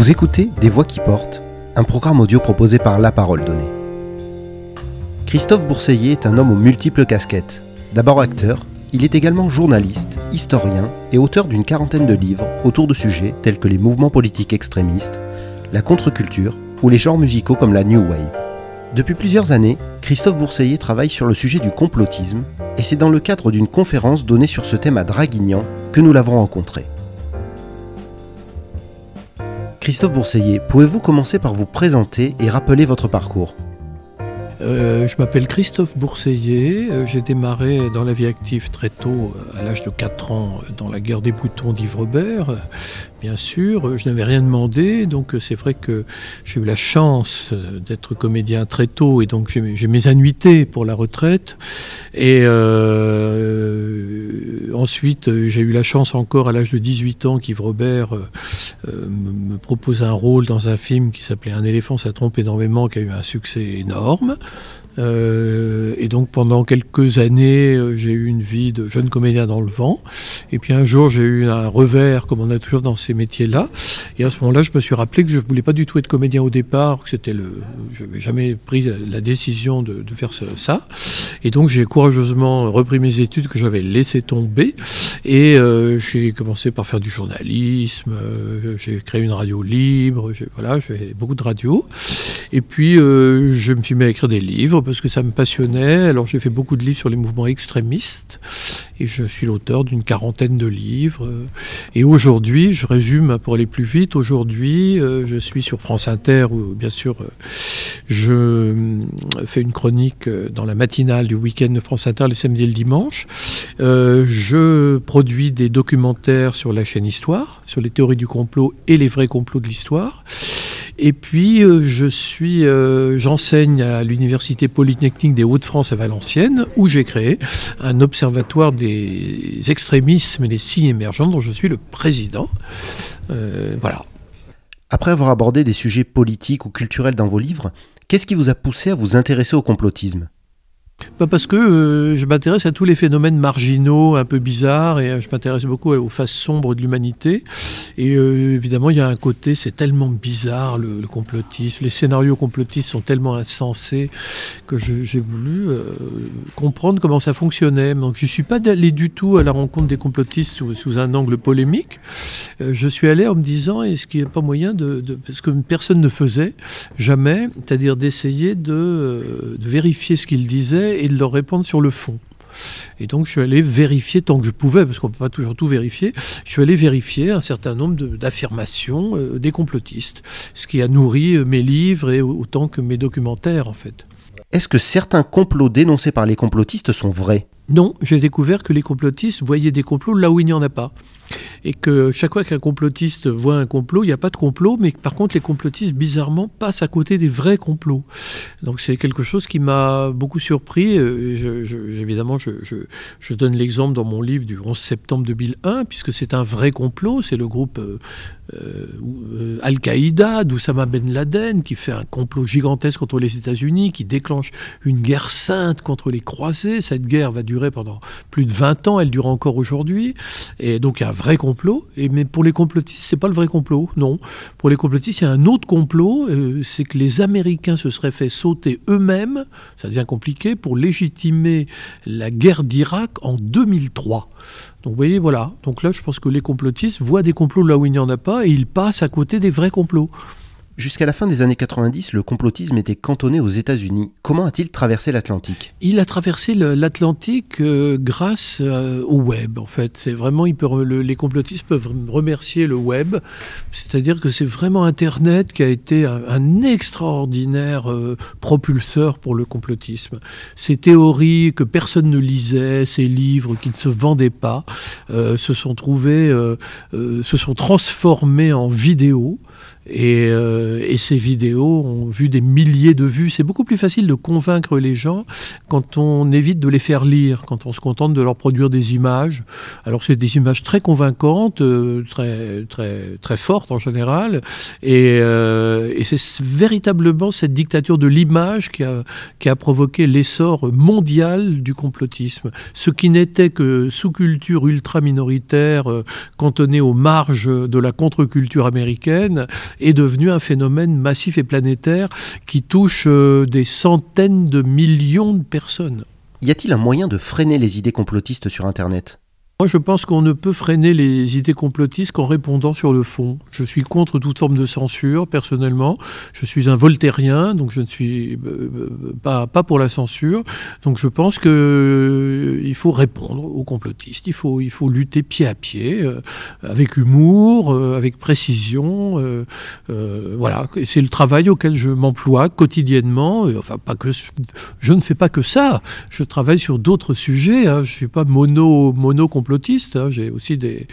Vous écoutez Des Voix qui portent, un programme audio proposé par La Parole Donnée. Christophe Bourseiller est un homme aux multiples casquettes. D'abord acteur, il est également journaliste, historien et auteur d'une quarantaine de livres autour de sujets tels que les mouvements politiques extrémistes, la contre-culture ou les genres musicaux comme la New Wave. Depuis plusieurs années, Christophe Bourseiller travaille sur le sujet du complotisme et c'est dans le cadre d'une conférence donnée sur ce thème à Draguignan que nous l'avons rencontré. Christophe Bourseiller, pouvez-vous commencer par vous présenter et rappeler votre parcours? Euh, je m'appelle Christophe Bourseiller. Euh, j'ai démarré dans la vie active très tôt, euh, à l'âge de 4 ans, dans la guerre des boutons d'Yves Robert bien sûr. Je n'avais rien demandé, donc c'est vrai que j'ai eu la chance d'être comédien très tôt, et donc j'ai mes annuités pour la retraite. Et ensuite, j'ai eu la chance encore à l'âge de 18 ans qu'Yves Robert euh, me propose un rôle dans un film qui s'appelait Un éléphant, ça trompe énormément, qui a eu un succès énorme. Euh, et donc pendant quelques années, euh, j'ai eu une vie de jeune comédien dans le vent. Et puis un jour, j'ai eu un revers, comme on a toujours dans ces métiers-là. Et à ce moment-là, je me suis rappelé que je voulais pas du tout être comédien au départ, que c'était le, je n'avais jamais pris la décision de, faire ça. Et donc j'ai courageusement repris mes études que j'avais laissées tomber. Et euh, j'ai commencé par faire du journalisme. J'ai créé une radio libre. Voilà, j'ai beaucoup de radio. Et puis je me suis mis à écrire des livres parce que ça me passionnait. Alors j'ai fait beaucoup de livres sur les mouvements extrémistes et je suis l'auteur d'une quarantaine de livres. Et aujourd'hui, je résume pour aller plus vite, aujourd'hui euh, je suis sur France Inter où bien sûr euh, je euh, fais une chronique dans la matinale du week-end de France Inter les samedis et le dimanche. je produis des documentaires sur la chaîne Histoire, sur les théories du complot et les vrais complots de l'histoire. Et puis, euh, je suis, euh, j'enseigne à l'Université Polytechnique des Hauts-de-France à Valenciennes, où j'ai créé un observatoire des extrémismes et des signes émergents, dont je suis le président. Euh, voilà. Après avoir abordé des sujets politiques ou culturels dans vos livres, qu'est-ce qui vous a poussé à vous intéresser au complotisme? Bah, parce que euh, je m'intéresse à tous les phénomènes marginaux, un peu bizarres, et euh, je m'intéresse beaucoup aux faces sombres de l'humanité. Et euh, évidemment, il y a un côté, c'est tellement bizarre le, complotisme, les scénarios complotistes sont tellement insensés que j'ai voulu comprendre comment ça fonctionnait. Donc je ne suis pas allé du tout à la rencontre des complotistes sous, un angle polémique. je suis allé en me disant, est-ce qu'il n'y a pas moyen de, Parce que personne ne faisait, jamais, c'est-à-dire d'essayer de, de vérifier ce qu'ils et de leur répondre sur le fond. Et donc je suis allé vérifier tant que je pouvais, parce qu'on ne peut pas toujours tout vérifier, je suis allé vérifier un certain nombre d'affirmations euh, des complotistes, ce qui a nourri euh, mes livres et autant que mes documentaires en fait. Est-ce que certains complots dénoncés par les complotistes sont vrais? Non, j'ai découvert que les complotistes voyaient des complots là où il n'y en a pas et que chaque fois qu'un complotiste voit un complot, il n'y a pas de complot, mais par contre les complotistes bizarrement passent à côté des vrais complots. Donc c'est quelque chose qui m'a beaucoup surpris. Euh, évidemment, je, donne l'exemple dans mon livre du 11 septembre 2001, puisque c'est un vrai complot, c'est le groupe euh, euh, Al-Qaïda d'Oussama Ben Laden qui fait un complot gigantesque contre les États-Unis, qui déclenche une guerre sainte contre les croisés. Cette guerre va durer pendant plus de 20 ans, elle dure encore aujourd'hui. Et donc un vrai complot. Et, mais pour les complotistes, c'est pas le vrai complot, non. Pour les complotistes, il y a un autre complot, euh, c'est que les Américains se seraient fait sauter eux-mêmes, ça devient compliqué, pour légitimer la guerre d'Irak en 2003. Donc vous voyez, voilà. Donc là, je pense que les complotistes voient des complots là où il n'y en a pas et ils passent à côté des vrais complots. Jusqu'à la fin des années 90, le complotisme était cantonné aux États-Unis. Comment a-t-il traversé l'Atlantique? Il a traversé l'Atlantique euh, grâce euh, au web, en fait. C'est vraiment, les complotistes peuvent remercier le web. C'est-à-dire que c'est vraiment Internet qui a été un, extraordinaire euh, propulseur pour le complotisme. Ces théories que personne ne lisait, ces livres qui ne se vendaient pas, se sont trouvés, se sont transformés en vidéos. Euh, et, ces vidéos ont vu des milliers de vues. C'est beaucoup plus facile de convaincre les gens quand on évite de les faire lire, quand on se contente de leur produire des images. Alors c'est des images très convaincantes, euh, très, très, très fortes en général. Et, euh, et c'est véritablement cette dictature de l'image qui a, qui a provoqué l'essor mondial du complotisme. Ce qui n'était que sous-culture ultra minoritaire cantonnée aux marges de la contre-culture américaine est devenu un phénomène massif et planétaire qui touche euh, des centaines de millions de personnes. Y a-t-il un moyen de freiner les idées complotistes sur Internet? Moi, je pense qu'on ne peut freiner les idées complotistes qu'en répondant sur le fond. Je suis contre toute forme de censure, personnellement. Je suis un voltairien, donc je ne suis euh, euh, pas, pas pour la censure. Donc je pense qu'il faut répondre aux complotistes. Il faut, il faut lutter pied à pied, avec humour, avec précision. voilà, c'est le travail auquel je m'emploie quotidiennement. Enfin, pas que je ne fais pas que ça. Je travaille sur d'autres sujets. Hein. Je suis pas mono, mono complotiste Hein. J'ai aussi des,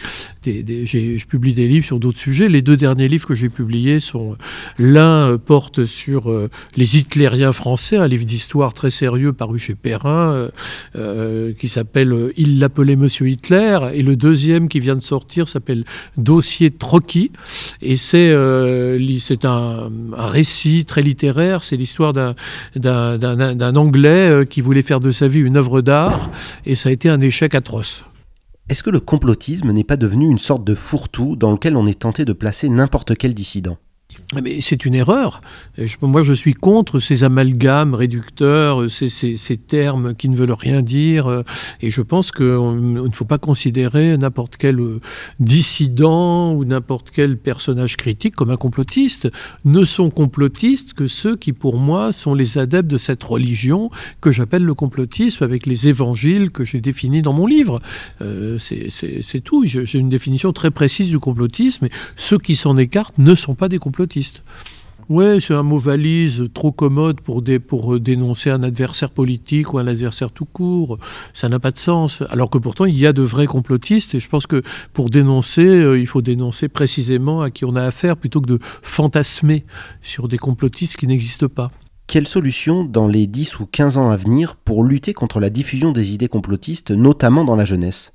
je publie des livres sur d'autres sujets. Les deux derniers livres que j'ai publiés sont l'un euh, porte sur euh, les hitlériens français, un livre d'histoire très sérieux paru chez Perrin euh, qui s'appelle Il l'appelait Monsieur Hitler, et le deuxième qui vient de sortir s'appelle Dossier Trocky, et c'est c'est un, un, récit très littéraire. C'est l'histoire d'un Anglais qui voulait faire de sa vie une œuvre d'art, et ça a été un échec atroce. Est-ce que le complotisme n'est pas devenu une sorte de fourre-tout dans lequel on est tenté de placer n'importe quel dissident? Mais c'est une erreur. moi, je suis contre ces amalgames réducteurs, ces, termes qui ne veulent rien dire. Et je pense qu'il ne faut pas considérer n'importe quel euh, dissident ou n'importe quel personnage critique comme un complotiste. Ne sont complotistes que ceux qui, pour moi, sont les adeptes de cette religion que j'appelle le complotisme avec les évangiles que j'ai définis dans mon livre. Euh, c'est tout. J'ai une définition très précise du complotisme. Et ceux qui s'en écartent ne sont pas des complotistes. Oui, c'est un mot valise trop commode pour, euh, dénoncer un adversaire politique ou un adversaire tout court. Ça n'a pas de sens. Alors que pourtant, il y a de vrais complotistes. Et je pense que pour dénoncer, euh, il faut dénoncer précisément à qui on a affaire plutôt que de fantasmer sur des complotistes qui n'existent pas. Quelle solution dans les 10 ou 15 ans à venir pour lutter contre la diffusion des idées complotistes, notamment dans la jeunesse?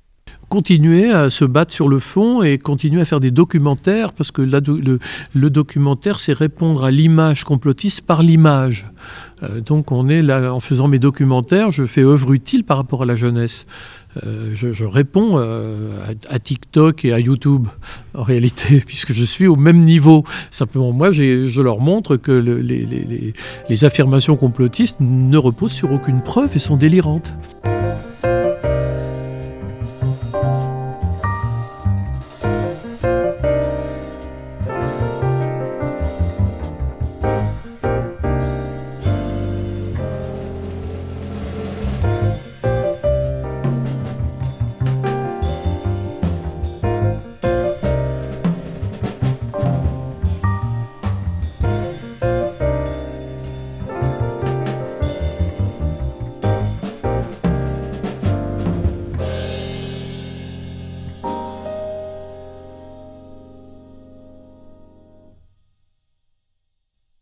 Continuer à se battre sur le fond et continuer à faire des documentaires, parce que le, documentaire, c'est répondre à l'image complotiste par l'image. Euh, donc on est là, en faisant mes documentaires, je fais œuvre utile par rapport à la jeunesse. Euh, je, réponds euh, à, TikTok et à YouTube, en réalité, puisque je suis au même niveau. Simplement, moi, je leur montre que les affirmations complotistes ne reposent sur aucune preuve et sont délirantes.